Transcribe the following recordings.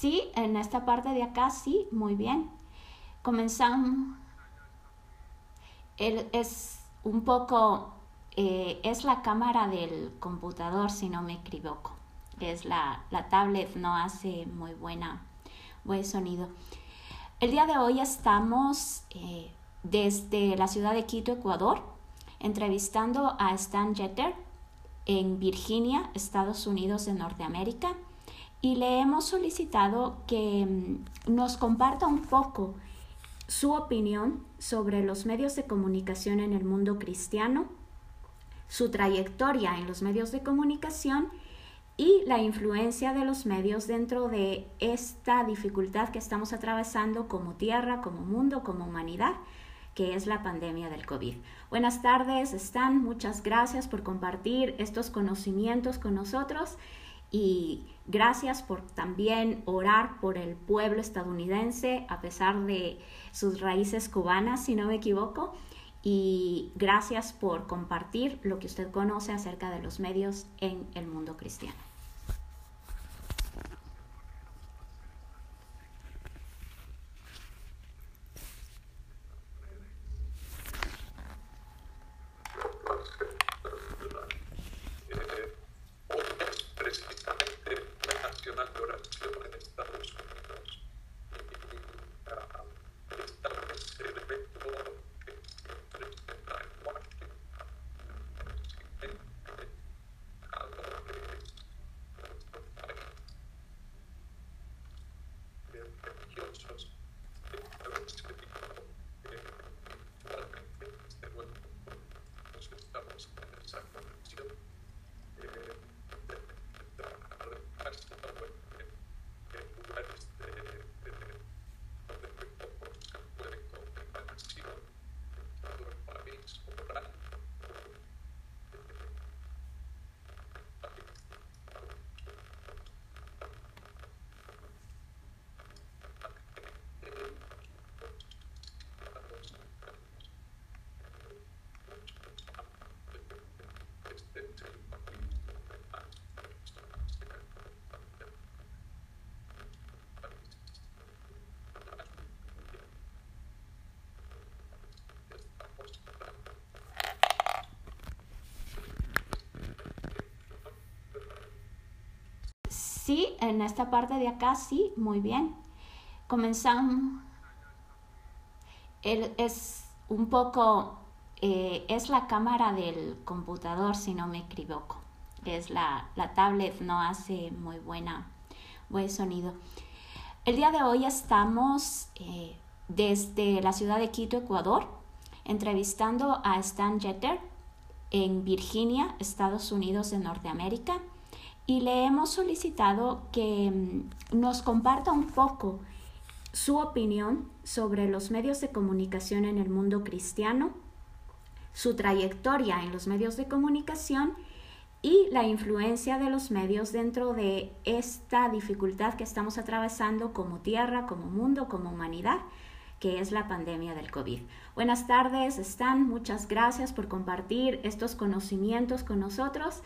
Sí, en esta parte de acá sí, muy bien. Comenzamos. es un poco, eh, es la cámara del computador, si no me equivoco. Es la, la tablet, no hace muy buena, buen sonido. El día de hoy estamos eh, desde la ciudad de Quito, Ecuador, entrevistando a Stan Jeter en Virginia, Estados Unidos de Norteamérica y le hemos solicitado que mm, nos comparta un poco su opinión sobre los medios de comunicación en el mundo cristiano, su trayectoria en los medios de comunicación y la influencia de los medios dentro de esta dificultad que estamos atravesando como tierra, como mundo, como humanidad, que es la pandemia del COVID. Buenas tardes, Stan, muchas gracias por compartir estos conocimientos con nosotros y gracias por también orar por el pueblo estadounidense a pesar de sus raíces cubanas, si no me equivoco. Y gracias por compartir lo que usted conoce acerca de los medios en el mundo cristiano. Sí, en esta parte de acá sí, muy bien. Comenzamos. es un poco, eh, es la cámara del computador, si no me equivoco. Es la, la tablet, no hace muy buena, buen sonido. El día de hoy estamos eh, desde la ciudad de Quito, Ecuador, entrevistando a Stan Jeter en Virginia, Estados Unidos de Norteamérica y le hemos solicitado que mm, nos comparta un poco su opinión sobre los medios de comunicación en el mundo cristiano, su trayectoria en los medios de comunicación y la influencia de los medios dentro de esta dificultad que estamos atravesando como tierra, como mundo, como humanidad, que es la pandemia del COVID. Buenas tardes, Stan, muchas gracias por compartir estos conocimientos con nosotros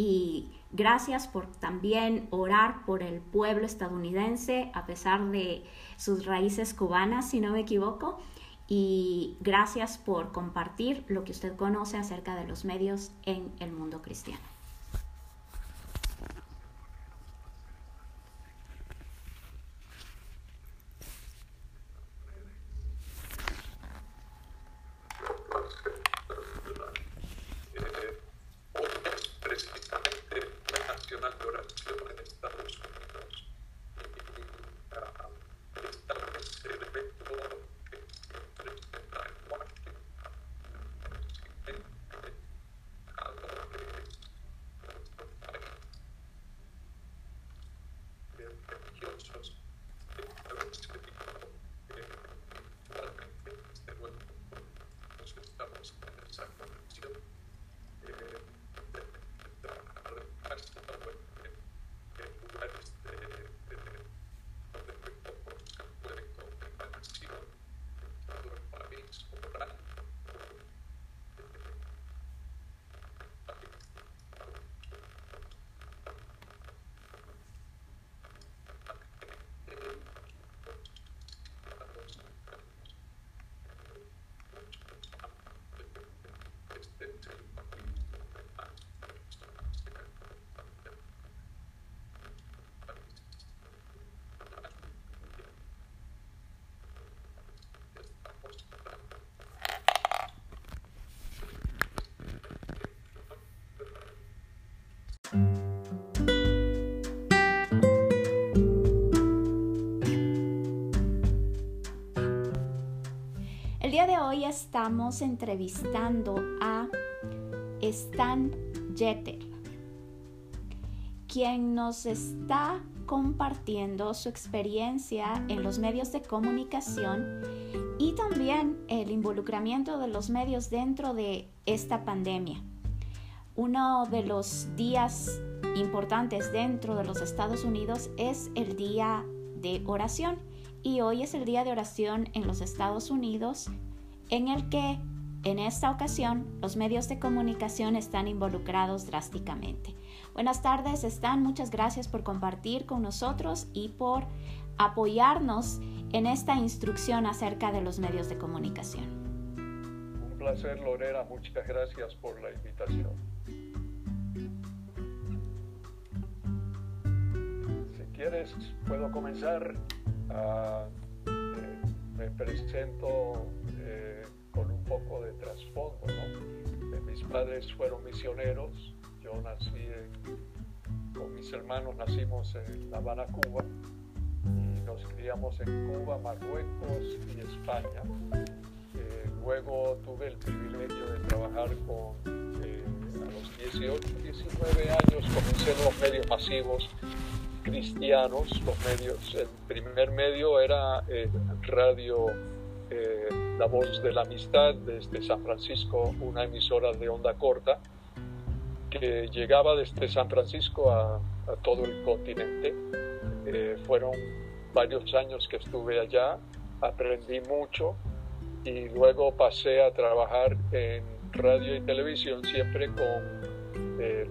y gracias por también orar por el pueblo estadounidense a pesar de sus raíces cubanas, si no me equivoco. Y gracias por compartir lo que usted conoce acerca de los medios en el mundo cristiano. Día de hoy estamos entrevistando a Stan Jeter, quien nos está compartiendo su experiencia en los medios de comunicación y también el involucramiento de los medios dentro de esta pandemia. Uno de los días importantes dentro de los Estados Unidos es el día de oración y hoy es el día de oración en los Estados Unidos en el que en esta ocasión los medios de comunicación están involucrados drásticamente. Buenas tardes, Stan, muchas gracias por compartir con nosotros y por apoyarnos en esta instrucción acerca de los medios de comunicación. Un placer, Lorena, muchas gracias por la invitación. Si quieres, puedo comenzar. Ah, eh, me presento eh, con un poco de trasfondo. ¿no? Eh, mis padres fueron misioneros, yo nací con mis hermanos, nacimos en La Habana, Cuba, y nos criamos en Cuba, Marruecos y España. luego tuve el privilegio de trabajar con, a los 18, 19 años, comencé en los medios masivos cristianos, los medios. El primer medio era eh, Radio eh, La Voz de la Amistad desde San Francisco, una emisora de onda corta que llegaba desde San Francisco a, todo el continente. Eh, fueron varios años que estuve allá, aprendí mucho y luego pasé a trabajar en radio y televisión siempre con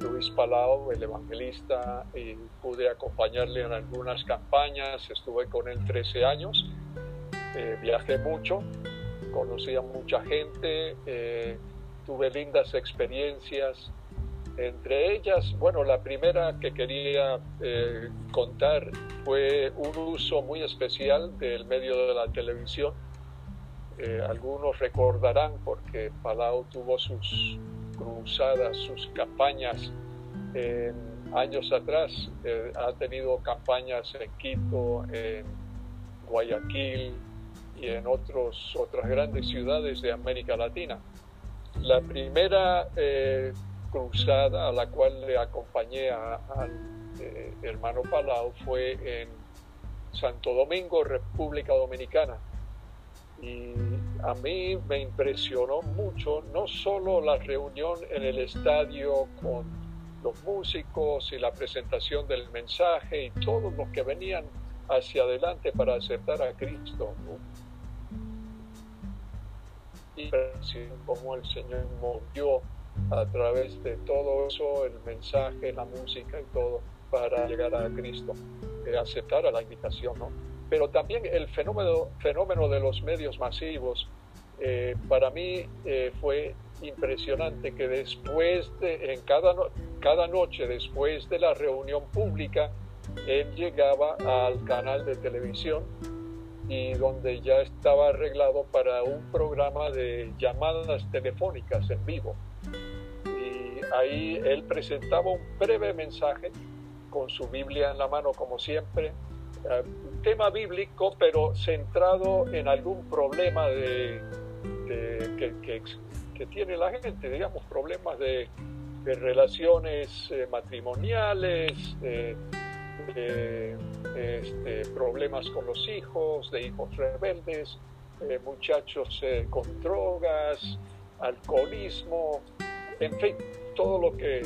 Luis Palau, el evangelista, y pude acompañarle en algunas campañas, estuve con él 13 años, eh, viajé mucho, conocí a mucha gente, eh, tuve lindas experiencias, entre ellas, bueno, la primera que quería eh, contar fue un uso muy especial del medio de la televisión. algunos recordarán porque Palau tuvo sus cruzadas, sus campañas años atrás. Eh, ha tenido campañas en Quito, en Guayaquil y en otros, otras grandes ciudades de América Latina. La primera eh, cruzada a la cual le acompañé al eh, hermano Palau fue en Santo Domingo, República Dominicana. Y a mí me impresionó mucho no solo la reunión en el estadio con los músicos y la presentación del mensaje y todos los que venían hacia adelante para aceptar a Cristo. Y como el Señor movió a través de todo eso, el mensaje, la música y todo, para llegar a Cristo, eh, aceptar a la invitación. ¿no? Pero también el fenómeno, fenómeno de los medios masivos, eh, para mí eh, fue impresionante que después de, en cada, cada noche después de la reunión pública, él llegaba al canal de televisión y donde ya estaba arreglado para un programa de llamadas telefónicas en vivo. Y ahí él presentaba un breve mensaje con su Biblia en la mano, como siempre, eh, un tema bíblico, pero centrado en algún problema de, que, que, que tiene la gente, digamos, problemas de, relaciones eh, matrimoniales, este, problemas con los hijos, de hijos rebeldes, eh, muchachos eh, con drogas, alcoholismo, en fin, todo lo que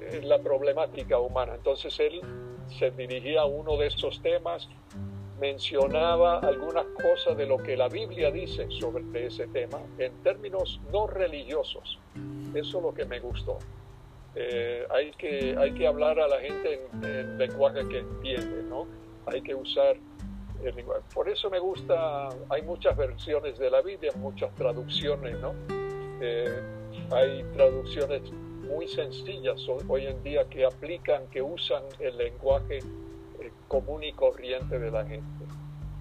es la problemática humana. Entonces él se dirigía a uno de esos temas mencionaba algunas cosas de lo que la Biblia dice sobre ese tema en términos no religiosos. Eso es lo que me gustó. Eh, hay, que, hay que hablar a la gente en, lenguaje que entiende, ¿no? Hay que usar el lenguaje. Por eso me gusta, hay muchas versiones de la Biblia, muchas traducciones, ¿no? Eh, hay traducciones muy sencillas hoy en día que aplican, que usan el lenguaje común y corriente de la gente.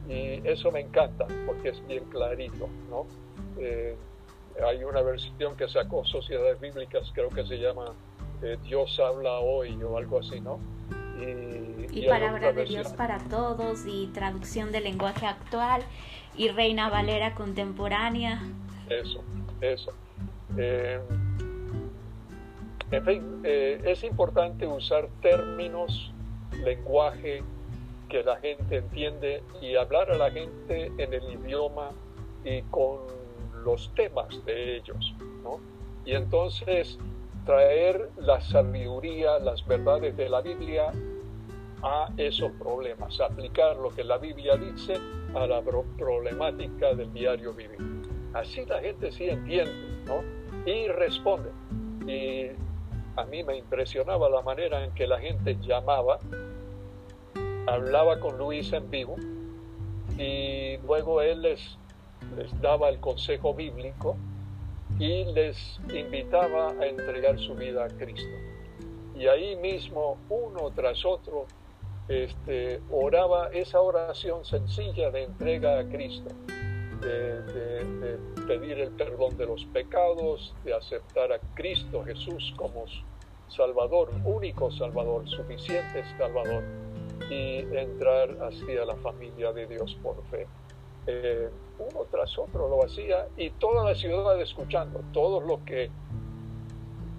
Y eso me encanta porque es bien clarito, ¿no? Eh, hay una versión que sacó Sociedades Bíblicas, creo que se llama eh, Dios habla hoy o algo así, ¿no? Y, Palabra de Dios para Todos y traducción del lenguaje actual y Reina Valera contemporánea. Eso, eso. Eh, en fin, eh, es importante usar términos, lenguaje que la gente entiende y hablar a la gente en el idioma y con los temas de ellos, ¿no? Y entonces traer la sabiduría, las verdades de la Biblia a esos problemas, aplicar lo que la Biblia dice a la problemática del diario vivir. Así la gente sí entiende, ¿no? Y responde. Y a mí me impresionaba la manera en que la gente llamaba, hablaba con Luis en vivo y luego él les, les daba el consejo bíblico y les invitaba a entregar su vida a Cristo. Y ahí mismo, uno tras otro, este, oraba esa oración sencilla de entrega a Cristo, de, pedir el perdón de los pecados, de aceptar a Cristo Jesús como Salvador, único Salvador, suficiente Salvador, y entrar hacia la familia de Dios por fe. Eh, uno tras otro lo hacía y toda la ciudad escuchando, todos los que...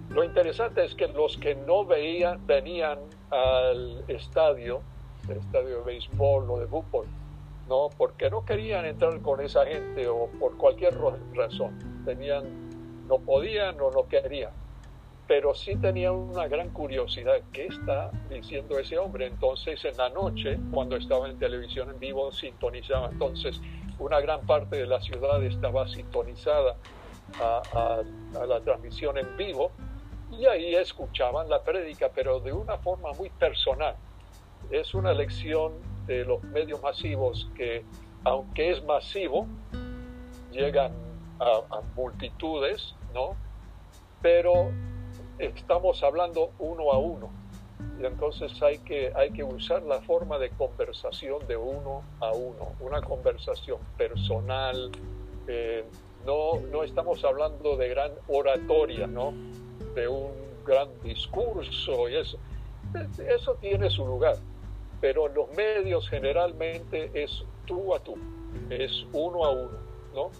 Lo interesante es que los que no veían, venían al estadio, el estadio de béisbol o de fútbol, no, porque no querían entrar con esa gente o por cualquier razón, tenían, no podían o no querían, pero sí tenían una gran curiosidad, ¿qué está diciendo ese hombre? Entonces en la noche, cuando estaba en televisión en vivo, sintonizaba, entonces una gran parte de la ciudad estaba sintonizada a, la transmisión en vivo y ahí escuchaban la prédica, pero de una forma muy personal. Es una lección de los medios masivos que, aunque es masivo, llegan a, a multitudes, ¿no? Pero estamos hablando uno a uno y entonces hay que, hay que usar la forma de conversación de uno a uno, una conversación personal. Eh, no, no estamos hablando de gran oratoria, ¿no? de un gran discurso y eso. Eso tiene su lugar, pero los medios generalmente es tú a tú, es uno a uno, ¿no?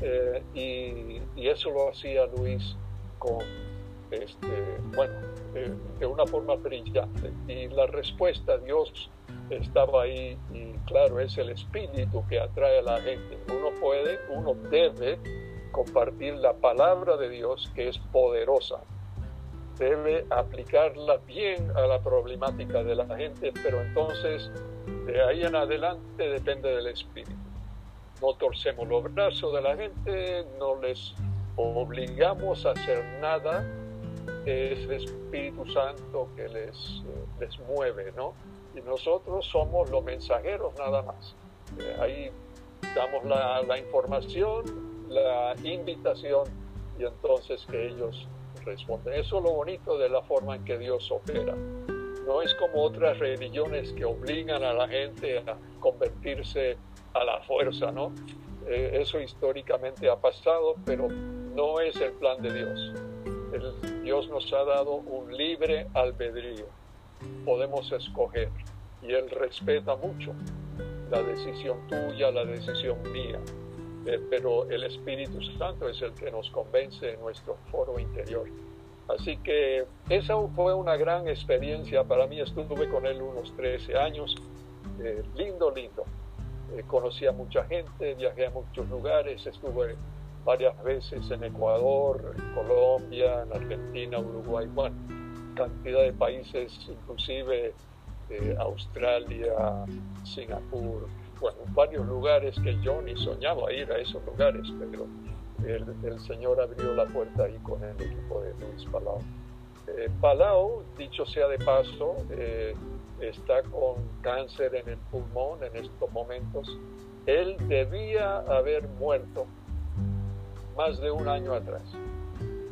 Eh, y, y, eso lo hacía Luis con, este, bueno, de una forma brillante. Y la respuesta, Dios estaba ahí y claro, es el espíritu que atrae a la gente. Uno puede, uno debe compartir la palabra de Dios que es poderosa. Debe aplicarla bien a la problemática de la gente, pero entonces de ahí en adelante depende del espíritu. No torcemos los brazos de la gente, no les obligamos a hacer nada, es el Espíritu Santo que les, eh, les mueve, ¿no? Y nosotros somos los mensajeros nada más. Eh, ahí damos la, la, información, la invitación y entonces que ellos responden. Eso es lo bonito de la forma en que Dios opera. No es como otras religiones que obligan a la gente a convertirse a la fuerza, ¿no? Eh, eso históricamente ha pasado, pero no es el plan de Dios. Dios nos ha dado un libre albedrío. Podemos escoger y Él respeta mucho la decisión tuya, la decisión mía. Eh, pero el Espíritu Santo es el que nos convence en nuestro foro interior. Así que esa fue una gran experiencia para mí. Estuve con él unos 13 años. Eh, lindo, lindo. Eh, conocí a mucha gente, viajé a muchos lugares, estuve varias veces en Ecuador, en Colombia, en Argentina, Uruguay, bueno, cantidad de países, inclusive eh, Australia, Singapur, bueno, varios lugares que yo ni soñaba ir a esos lugares, pero el, Señor abrió la puerta ahí con el equipo de Luis Palau. Eh, Palau, dicho sea de paso, eh, está con cáncer en el pulmón en estos momentos. Él debía haber muerto más de un año atrás.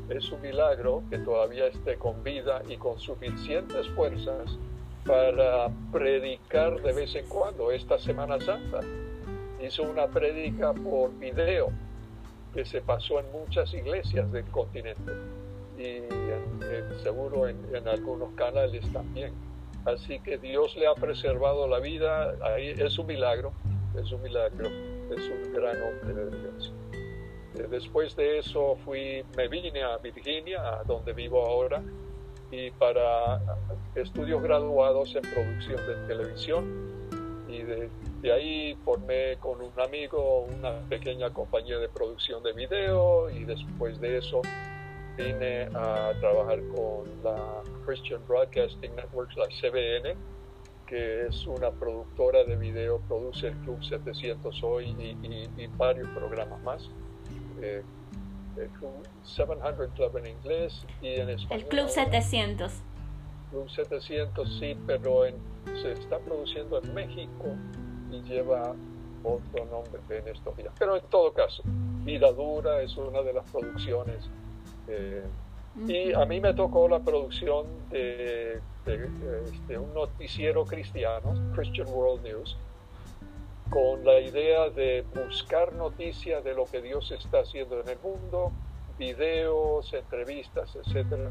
Es un milagro que todavía esté con vida y con suficientes fuerzas para predicar de vez en cuando esta Semana Santa. Hizo una prédica por video que se pasó en muchas iglesias del continente y seguro en, algunos canales también. Así que Dios le ha preservado la vida, es un milagro, es un milagro, es un gran hombre de Dios. Eh, después de eso fui, me vine a Virginia, donde vivo ahora, y para estudios graduados en producción de televisión. Y de, ahí formé con un amigo una pequeña compañía de producción de video y después de eso vine a trabajar con la Christian Broadcasting Network, la CBN, que es una productora de video, produce el Club 700 hoy y, varios programas más. Eh, el Club 700 Club en inglés y en español. El Club 700. Club 700, sí, pero se está produciendo en México y lleva otro nombre en estos días. Pero en todo caso, Vida Dura es una de las producciones eh, y a mí me tocó la producción de, este, un noticiero cristiano, Christian World News, con la idea de buscar noticias de lo que Dios está haciendo en el mundo, videos, entrevistas, etcétera,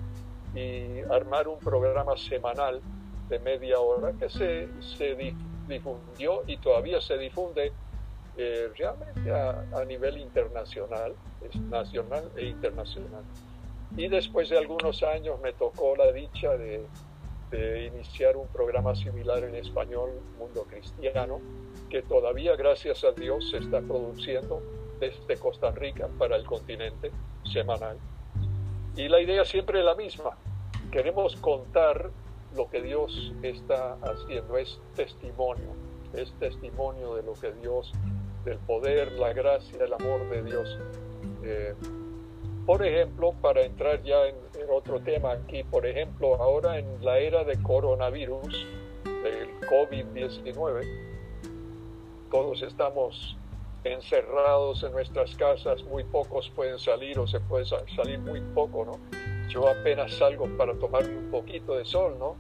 y armar un programa semanal de media hora que se, se difundió y todavía se difunde eh, realmente a, a, nivel internacional, es nacional e internacional. Y después de algunos años me tocó la dicha de, iniciar un programa similar en español, Mundo Cristiano, que todavía, gracias a Dios, se está produciendo desde Costa Rica para el continente semanal. Y la idea siempre es la misma. Queremos contar lo que Dios está haciendo, es testimonio, es testimonio de lo que Dios, del poder, la gracia, el amor de Dios. Eh, por ejemplo, para entrar ya en, otro tema aquí, por ejemplo, ahora en la era de coronavirus, del COVID-19, todos estamos encerrados en nuestras casas, muy pocos pueden salir o se puede salir muy poco, ¿no? Yo apenas salgo para tomarme un poquito de sol, ¿no?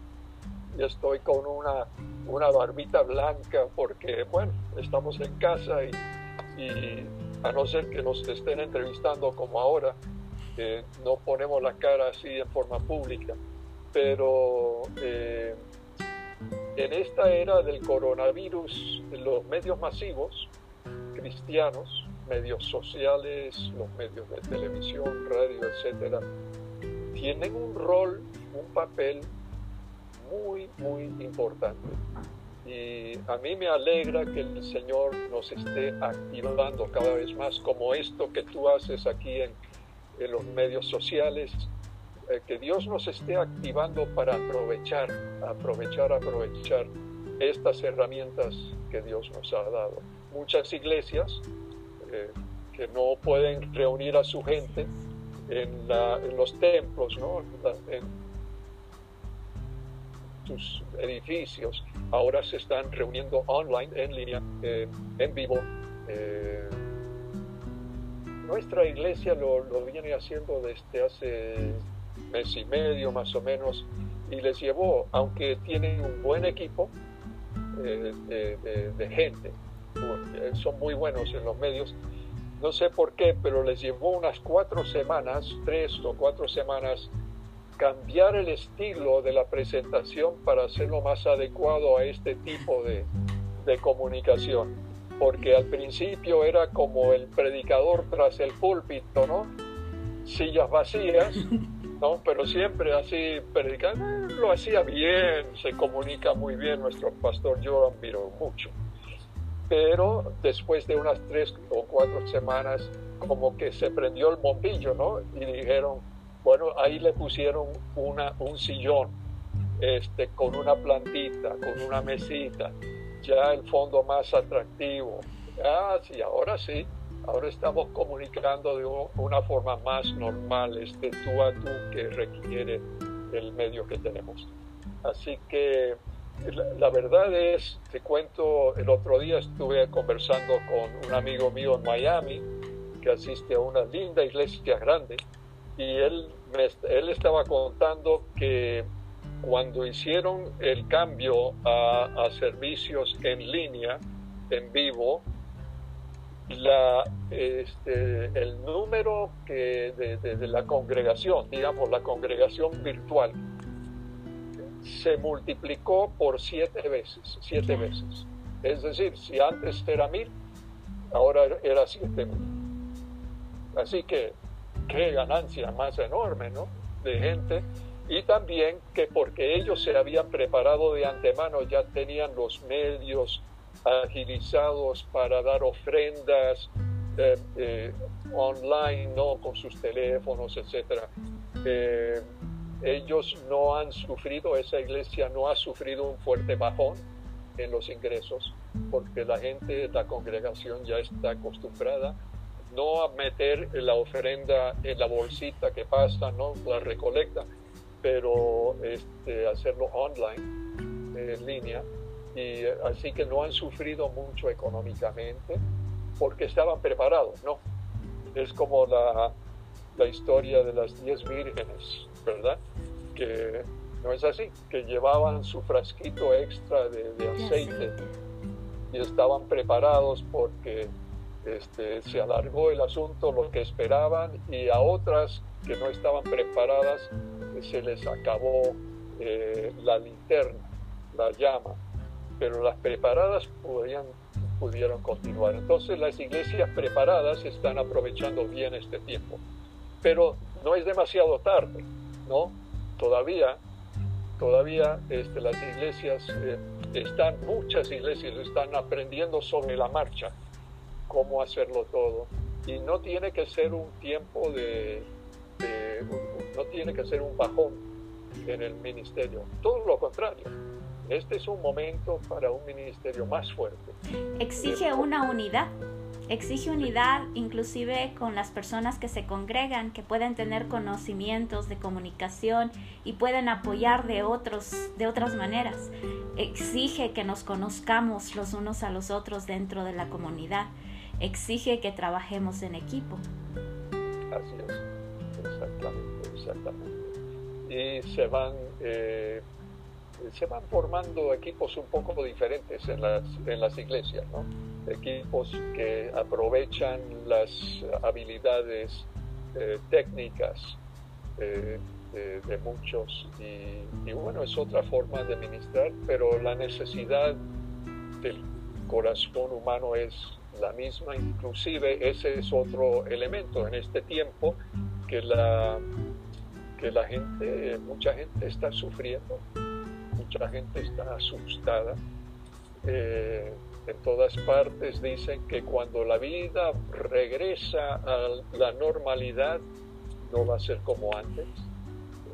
Y estoy con una, una barbita blanca porque, bueno, estamos en casa y, y a no ser que nos estén entrevistando como ahora, no ponemos la cara así en forma pública, pero eh, en esta era del coronavirus, los medios masivos cristianos, medios sociales, los medios de televisión, radio, etcétera, tienen un rol, un papel muy, muy importante. Y a mí me alegra que el Señor nos esté activando cada vez más, como esto que tú haces aquí en en los medios sociales, eh, que Dios nos esté activando para aprovechar, aprovechar, aprovechar estas herramientas que Dios nos ha dado. Muchas iglesias eh, que no pueden reunir a su gente en, los templos, ¿no? en sus edificios, ahora se están reuniendo online, en línea, eh, en vivo nuestra iglesia lo, viene haciendo desde hace mes y medio más o menos y les llevó, aunque tienen un buen equipo eh, de, gente, eh, son muy buenos en los medios, no sé por qué, pero les llevó unas cuatro semanas, tres o cuatro semanas, cambiar el estilo de la presentación para hacerlo más adecuado a este tipo de, de comunicación porque al principio era como el predicador tras el púlpito, ¿no? Sillas vacías, ¿no? Pero siempre así predicando, eh, lo hacía bien, se comunica muy bien nuestro pastor, yo admiro mucho. Pero después de unas tres o cuatro semanas, como que se prendió el bombillo, ¿no? Y dijeron, bueno, ahí le pusieron una, un sillón, este, con una plantita, con una mesita, ya el fondo más atractivo. Ah, sí, ahora sí, ahora estamos comunicando de una forma más normal, este tú a tú que requiere el medio que tenemos. Así que la, verdad es, te cuento, el otro día estuve conversando con un amigo mío en Miami que asiste a una linda iglesia grande y él, él estaba contando que cuando hicieron el cambio a, servicios en línea, en vivo, la, este, el número que de, la congregación, digamos la congregación virtual, se multiplicó por siete veces, siete veces. Es decir, si antes era mil, ahora era siete mil. Así que qué ganancia más enorme, ¿no? De gente. Y también que porque ellos se habían preparado de antemano, ya tenían los medios agilizados para dar ofrendas eh, eh, online, ¿no? Con sus teléfonos, etcétera. Eh, ellos no han sufrido, esa iglesia no ha sufrido un fuerte bajón en los ingresos, porque la gente, la congregación ya está acostumbrada no a meter la ofrenda en la bolsita que pasa, no la recolecta, pero este, hacerlo online, en línea, y así que no han sufrido mucho económicamente porque estaban preparados, ¿no? Es como la, la historia de las diez vírgenes, ¿verdad? Que no es así, que llevaban su frasquito extra de, aceite y estaban preparados porque este, se alargó el asunto, lo que esperaban, y a otras que no estaban preparadas se les acabó eh, la linterna, la llama, pero las preparadas pudieron continuar. Entonces las iglesias preparadas están aprovechando bien este tiempo, pero no es demasiado tarde, ¿no? Todavía, todavía este, las iglesias eh, están, muchas iglesias están aprendiendo sobre la marcha cómo hacerlo todo. Y no tiene que ser un tiempo de, no tiene que ser un bajón en el ministerio. Todo lo contrario. Este es un momento para un ministerio más fuerte. Exige una unidad exige unidad inclusive con las personas que se congregan, que pueden tener conocimientos de comunicación y pueden apoyar de, otros, de otras maneras. Exige que nos conozcamos los unos a los otros dentro de la comunidad. Exige que trabajemos en equipo. Así es, exactamente, exactamente. Y se van... Eh, se van formando equipos un poco diferentes en las, en las iglesias, ¿no? equipos que aprovechan las habilidades eh, técnicas eh, de, muchos y, bueno, es otra forma de ministrar, pero la necesidad del corazón humano es la misma, inclusive ese es otro elemento en este tiempo que la, que la gente, mucha gente está sufriendo, mucha gente está asustada. Eh, en todas partes dicen que cuando la vida regresa a la normalidad no va a ser como antes.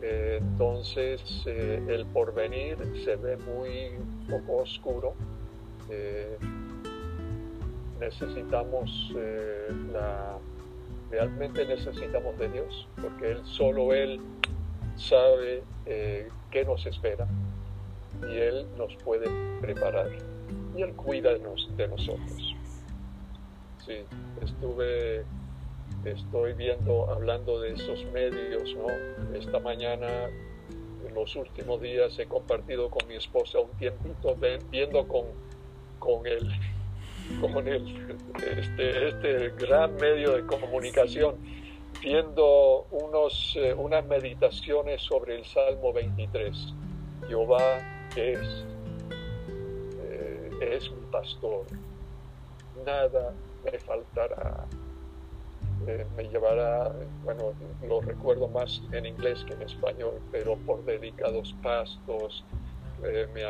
Eh, entonces eh, el porvenir se ve muy poco oscuro. Necesitamos la, realmente necesitamos de Dios, porque Él solo Él sabe qué nos espera y Él nos puede preparar y Él cuida de, nosotros. Sí, estuve, estoy viendo, hablando de esos medios, ¿no? Esta mañana, en los últimos días, he compartido con mi esposa un tiempito viendo con, con el con el, este, este gran medio de comunicación, viendo unos, eh, unas meditaciones sobre el Salmo 23. Jehová es es mi pastor, nada me faltará. Eh, me llevará, bueno, lo recuerdo más en inglés que en español, pero por delicados pastos eh, me,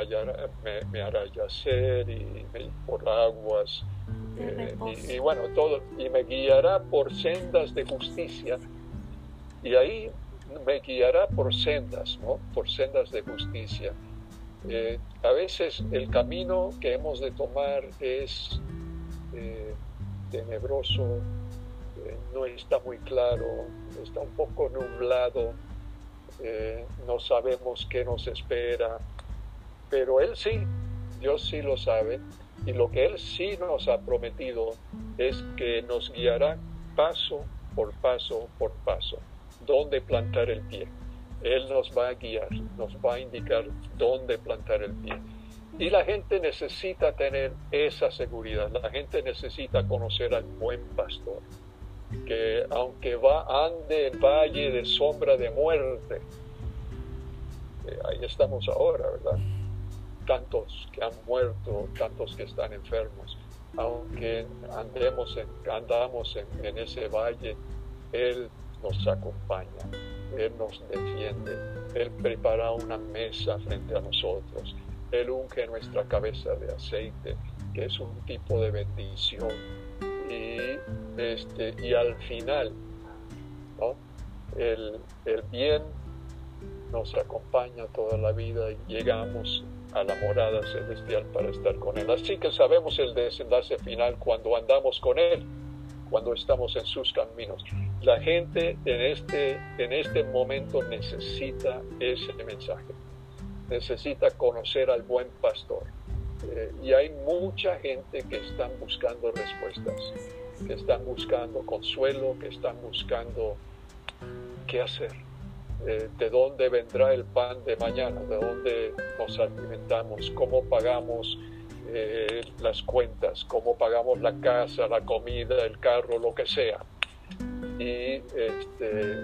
me, hará yacer y, por aguas. Eh, y, y, bueno, todo, y me guiará por sendas de justicia. Y ahí me guiará por sendas, ¿no? Por sendas de justicia. Eh, a veces el camino que hemos de tomar es eh, tenebroso, eh, no está muy claro, está un poco nublado, no sabemos qué nos espera, pero Él sí, Dios sí lo sabe, y lo que Él sí nos ha prometido es que nos guiará paso por paso por paso, dónde plantar el pie. Él nos va a guiar, nos va a indicar dónde plantar el pie. Y la gente necesita tener esa seguridad, la gente necesita conocer al buen pastor, que aunque va ande en valle de sombra de muerte, eh, ahí estamos ahora, ¿verdad? Tantos que han muerto, tantos que están enfermos, aunque andemos en, andamos en, ese valle, Él nos acompaña, Él nos defiende, Él prepara una mesa frente a nosotros, Él unge nuestra cabeza de aceite, que es un tipo de bendición. Y, este, y al final, el, el bien nos acompaña toda la vida y llegamos a la morada celestial para estar con Él. Así que sabemos el desenlace final cuando andamos con Él, cuando estamos en sus caminos. La gente en este, en este momento necesita ese mensaje, necesita conocer al buen pastor. Eh, y hay mucha gente que están buscando respuestas, que están buscando consuelo, que están buscando qué hacer. Eh, de dónde vendrá el pan de mañana, de dónde nos alimentamos, cómo pagamos eh, las cuentas, cómo pagamos la casa, la comida, el carro, lo que sea. Y este,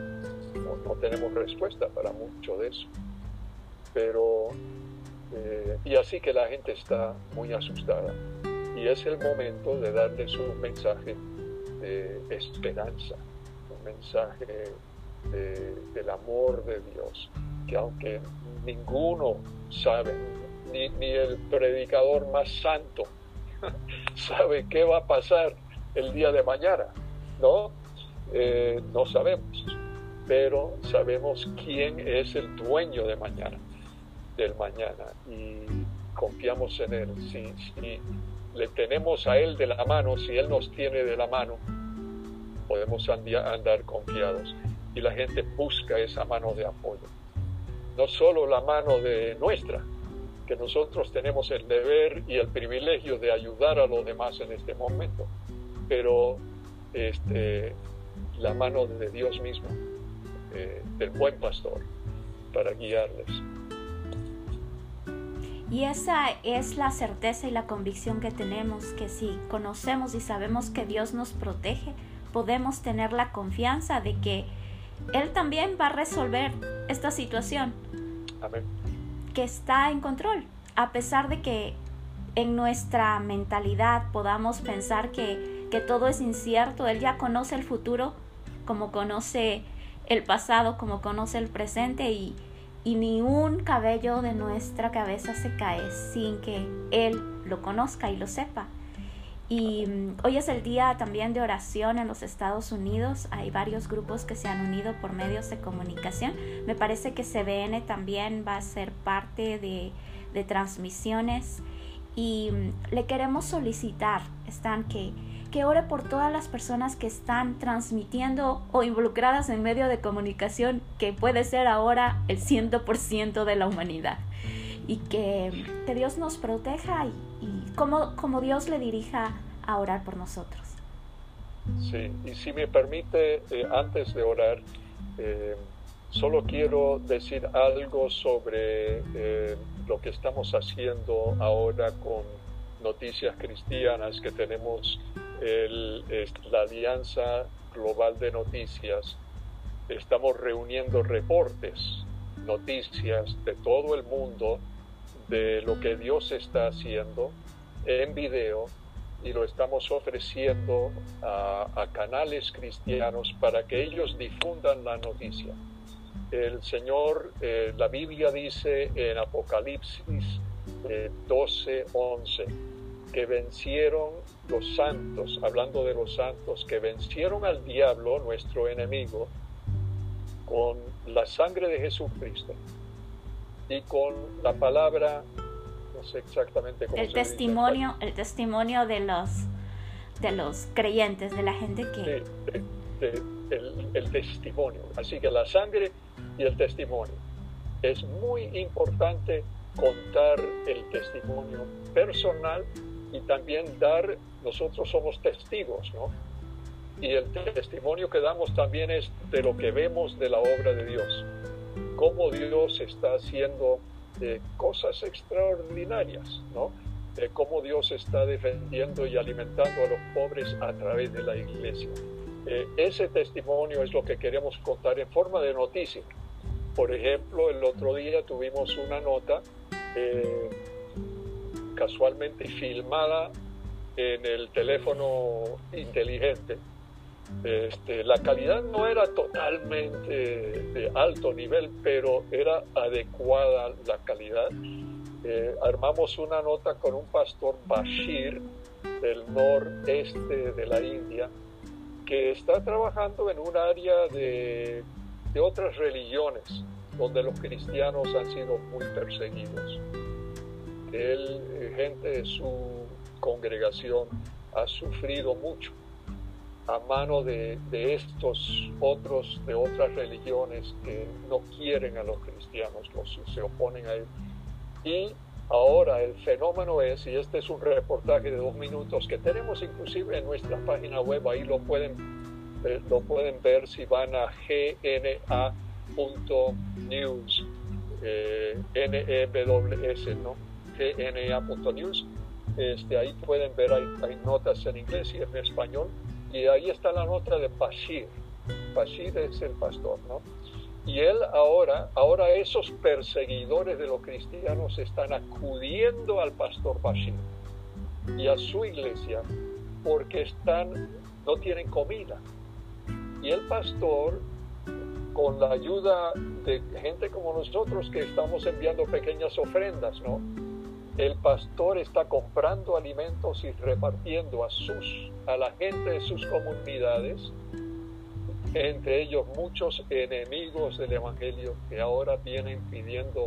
no, tenemos respuesta para mucho de eso. Pero, eh, y así que la gente está muy asustada. Y es el momento de darles un mensaje de esperanza, un mensaje del amor de Dios, que aunque ninguno sabe, ni, el predicador más santo sabe qué va a pasar el día de mañana, ¿no? Eh, no sabemos, pero sabemos quién es el dueño de mañana, del mañana, y confiamos en Él. Si, si le tenemos a Él de la mano, si Él nos tiene de la mano, podemos andar confiados y la gente busca esa mano de apoyo. No solo la mano de nuestra, que nosotros tenemos el deber y el privilegio de ayudar a los demás en este momento, pero este, la mano de Dios mismo, eh, del buen pastor, para guiarles. Y esa es la certeza y la convicción que tenemos, que si conocemos y sabemos que Dios nos protege, podemos tener la confianza de que él también va a resolver esta situación. Que está en control. A pesar de que en nuestra mentalidad podamos pensar que, que todo es incierto, Él ya conoce el futuro como conoce el pasado, como conoce el presente y, y ni un cabello de nuestra cabeza se cae sin que Él lo conozca y lo sepa. Y mm, hoy es el día también de oración en los Estados Unidos. Hay varios grupos que se han unido por medios de comunicación. Me parece que CBN también va a ser parte de, transmisiones. Y mm, le queremos solicitar, están que, que ore por todas las personas que están transmitiendo o involucradas en medio de comunicación, que puede ser ahora el 100% de la humanidad. Y que, que Dios nos proteja y, como, Dios le dirija a orar por nosotros. Sí, y si me permite, eh, antes de orar, eh, solo quiero decir algo sobre eh, lo que estamos haciendo ahora con Noticias Cristianas, que tenemos la Alianza Global de Noticias. Estamos reuniendo reportes, noticias de todo el mundo de lo que Dios está haciendo en video y lo estamos ofreciendo a, a, canales cristianos para que ellos difundan la noticia. El Señor, eh, la Biblia dice en Apocalipsis eh, 12, 11, que vencieron los santos, hablando de los santos, que vencieron al diablo, nuestro enemigo, con la sangre de Jesucristo y con la palabra exactamente cómo el testimonio, el testimonio de los de los creyentes, de la gente que el, testimonio. Así que la sangre y el testimonio. Es muy importante contar el testimonio personal y también dar, nosotros somos testigos, ¿no? Y el testimonio que damos también es de lo que vemos de la obra de Dios, cómo Dios está haciendo de cosas extraordinarias, ¿no? Cómo Dios está defendiendo y alimentando a los pobres a través de la iglesia. Eh, ese testimonio es lo que queremos contar en forma de noticia Por ejemplo, el otro día tuvimos una nota eh, casualmente filmada en el teléfono inteligente. Este, la calidad no era totalmente de alto nivel, pero era adecuada la calidad. Eh, armamos una nota con un pastor Bashir del noreste de la India que está trabajando en un área de, de otras religiones donde los cristianos han sido muy perseguidos. Él, eh, gente de su congregación, ha sufrido mucho a mano de, estos otros, de otras religiones que no quieren a los cristianos, los, se oponen a él. Y ahora el fenómeno es, y este es un reportaje de dos minutos que tenemos inclusive en nuestra página web, ahí lo pueden, eh, lo pueden ver si van a gna.news, eh, N-E-W-S, ¿no? gna.news. Este, ahí pueden ver, hay, hay, notas en inglés y en español, y ahí está la nota de Bashir. Bashir es el pastor, ¿no? Y él ahora, ahora esos perseguidores de los cristianos están acudiendo al pastor Bashir y a su iglesia porque están, no tienen comida. Y el pastor, con la ayuda de gente como nosotros que estamos enviando pequeñas ofrendas, ¿no? El pastor está comprando alimentos y repartiendo a, sus, a la gente de sus comunidades, entre ellos muchos enemigos del Evangelio que ahora vienen pidiendo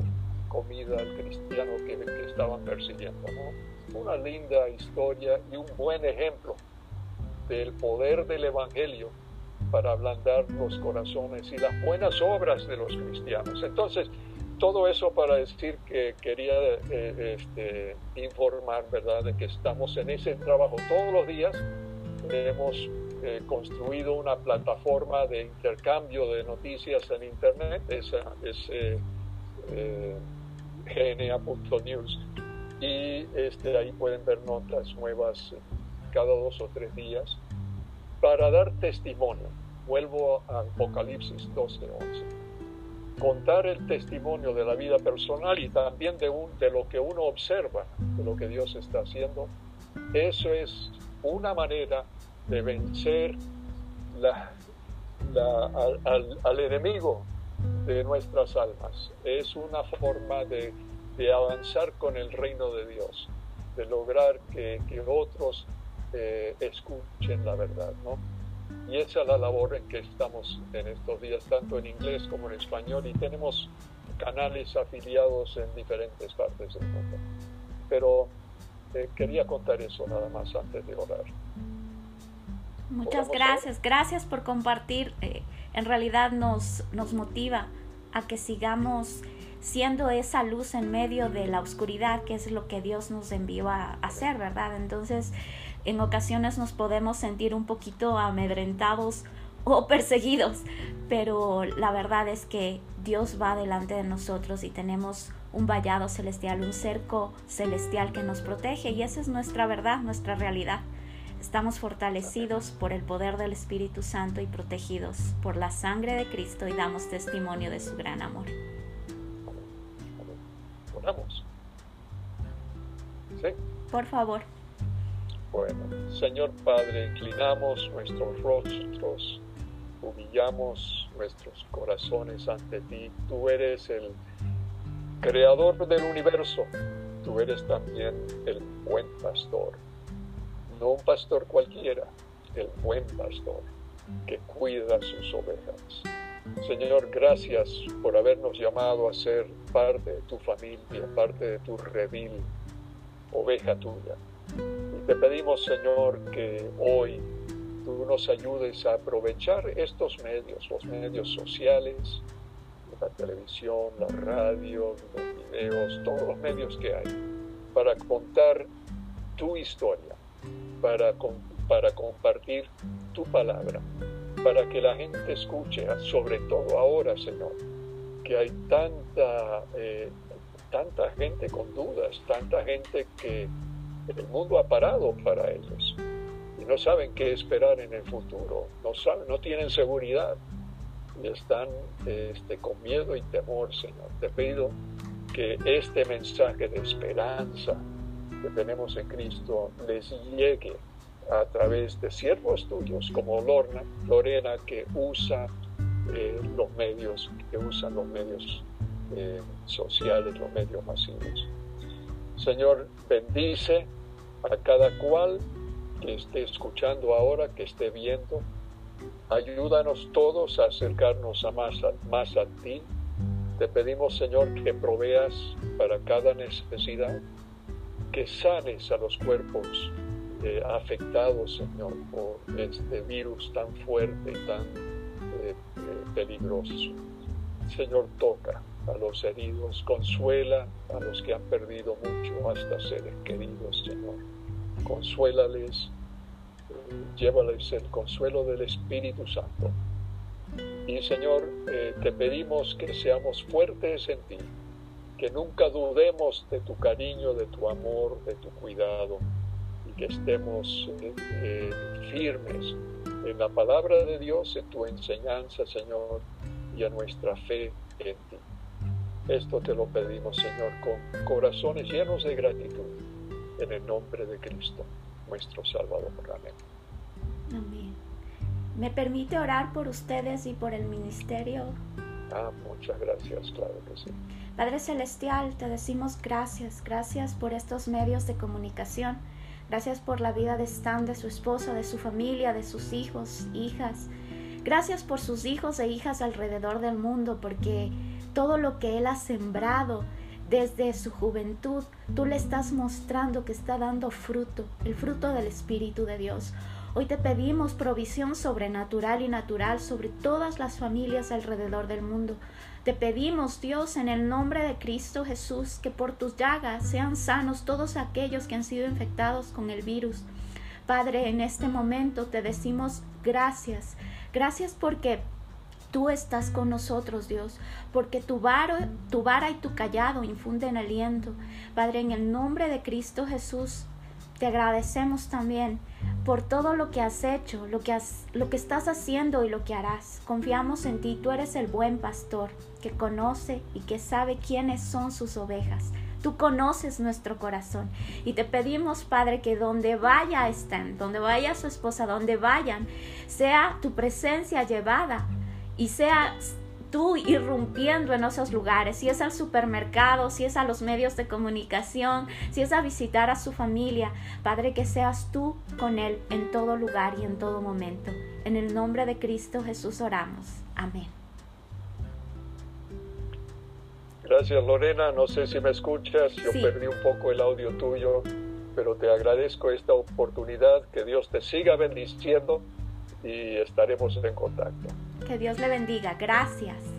comida al cristiano que, que estaban persiguiendo. Una linda historia y un buen ejemplo del poder del Evangelio para ablandar los corazones y las buenas obras de los cristianos. Entonces, todo eso para decir que quería eh, este, informar, ¿verdad?, de que estamos en ese trabajo todos los días. Hemos eh, construido una plataforma de intercambio de noticias en Internet, esa es eh, gna.news, y este, ahí pueden ver notas nuevas cada dos o tres días para dar testimonio. Vuelvo a Apocalipsis 12:11 contar el testimonio de la vida personal y también de, lo que uno observa, de lo que Dios está haciendo, eso es una manera de vencer al, enemigo de nuestras almas. Es una forma de, avanzar con el reino de Dios, de lograr que, otros eh, escuchen la verdad, ¿no? Y esa es la labor en que estamos en estos días, tanto en inglés como en español, y tenemos canales afiliados en diferentes partes del mundo. Pero eh, quería contar eso nada más antes de orar. Muchas gracias, gracias por compartir. Eh, en realidad nos, nos motiva a que sigamos siendo esa luz en medio de la oscuridad, que es lo que Dios nos envió a hacer, ¿verdad? Entonces, en ocasiones nos podemos sentir un poquito amedrentados o perseguidos, pero la verdad es que Dios va delante de nosotros y tenemos un vallado celestial, un cerco celestial que nos protege y esa es nuestra verdad, nuestra realidad. Estamos fortalecidos por el poder del Espíritu Santo y protegidos por la sangre de Cristo y damos testimonio de su gran amor. Oramos. ¿Sí? Por favor. Señor Padre, inclinamos nuestros rostros, humillamos nuestros corazones ante ti. Tú eres el creador del universo, tú eres también el buen pastor. No un pastor cualquiera, el buen pastor que cuida sus ovejas. Señor, gracias por habernos llamado a ser parte de tu familia, parte de tu redil, oveja tuya. Te pedimos, Señor, que hoy tú nos ayudes a aprovechar estos medios, los medios sociales, la televisión, la radio, los videos, todos los medios que hay, para contar tu historia, para, para compartir tu palabra, para que la gente escuche, sobre todo ahora, Señor, que hay tanta, eh, tanta gente con dudas, tanta gente que el mundo ha parado para ellos y no saben qué esperar en el futuro, no saben, no tienen seguridad. y están este, con miedo y temor, Señor. Te pido que este mensaje de esperanza que tenemos en Cristo les llegue a través de siervos tuyos como Lorna, Lorena que usa eh, los medios, que usan los medios eh, sociales, los medios masivos. Señor, bendice a cada cual que esté escuchando ahora, que esté viendo. Ayúdanos todos a acercarnos a más, a ti. Te pedimos, Señor, que proveas para cada necesidad, que sanes a los cuerpos eh, afectados, Señor, por este virus tan fuerte y tan eh, eh, peligroso. Señor, toca a los heridos, consuela a los que han perdido mucho, hasta seres queridos, Señor. Consuélales, llévales el consuelo del Espíritu Santo. Y Señor, eh, te pedimos que seamos fuertes en ti, que nunca dudemos de tu cariño, de tu amor, de tu cuidado, y que estemos eh, eh, firmes en la palabra de Dios, en tu enseñanza, Señor, y en nuestra fe en ti. Esto te lo pedimos, Señor, con corazones llenos de gratitud, en el nombre de Cristo, nuestro Salvador. Amén. Amén. ¿Me permite orar por ustedes y por el ministerio? Ah, muchas gracias, claro que sí. Padre Celestial, te decimos gracias, gracias por estos medios de comunicación, gracias por la vida de Stan, de su esposa, de su familia, de sus hijos, hijas. Gracias por sus hijos e hijas alrededor del mundo, porque todo lo que Él ha sembrado desde su juventud, tú le estás mostrando que está dando fruto, el fruto del Espíritu de Dios. Hoy te pedimos provisión sobrenatural y natural sobre todas las familias alrededor del mundo. Te pedimos, Dios, en el nombre de Cristo Jesús, que por tus llagas sean sanos todos aquellos que han sido infectados con el virus. Padre, en este momento te decimos gracias. Gracias porque Tú estás con nosotros, Dios, porque tu, vara, tu vara y tu callado infunden aliento. Padre, en el nombre de Cristo Jesús, te agradecemos también por todo lo que has hecho, lo que, has, lo que estás haciendo y lo que harás. Confiamos en ti, tú eres el buen pastor que conoce y que sabe quiénes son sus ovejas. Tú conoces nuestro corazón y te pedimos, Padre, que donde vaya estén, donde vaya su esposa, donde vayan, sea tu presencia llevada y seas tú irrumpiendo en esos lugares, si es al supermercado, si es a los medios de comunicación, si es a visitar a su familia, Padre, que seas tú con Él en todo lugar y en todo momento. En el nombre de Cristo Jesús oramos. Amén. Gracias Lorena, no sé si me escuchas, yo perdí un poco el audio tuyo, pero te agradezco esta oportunidad, que Dios te siga bendiciendo y estaremos en contacto. Que Dios le bendiga. Gracias.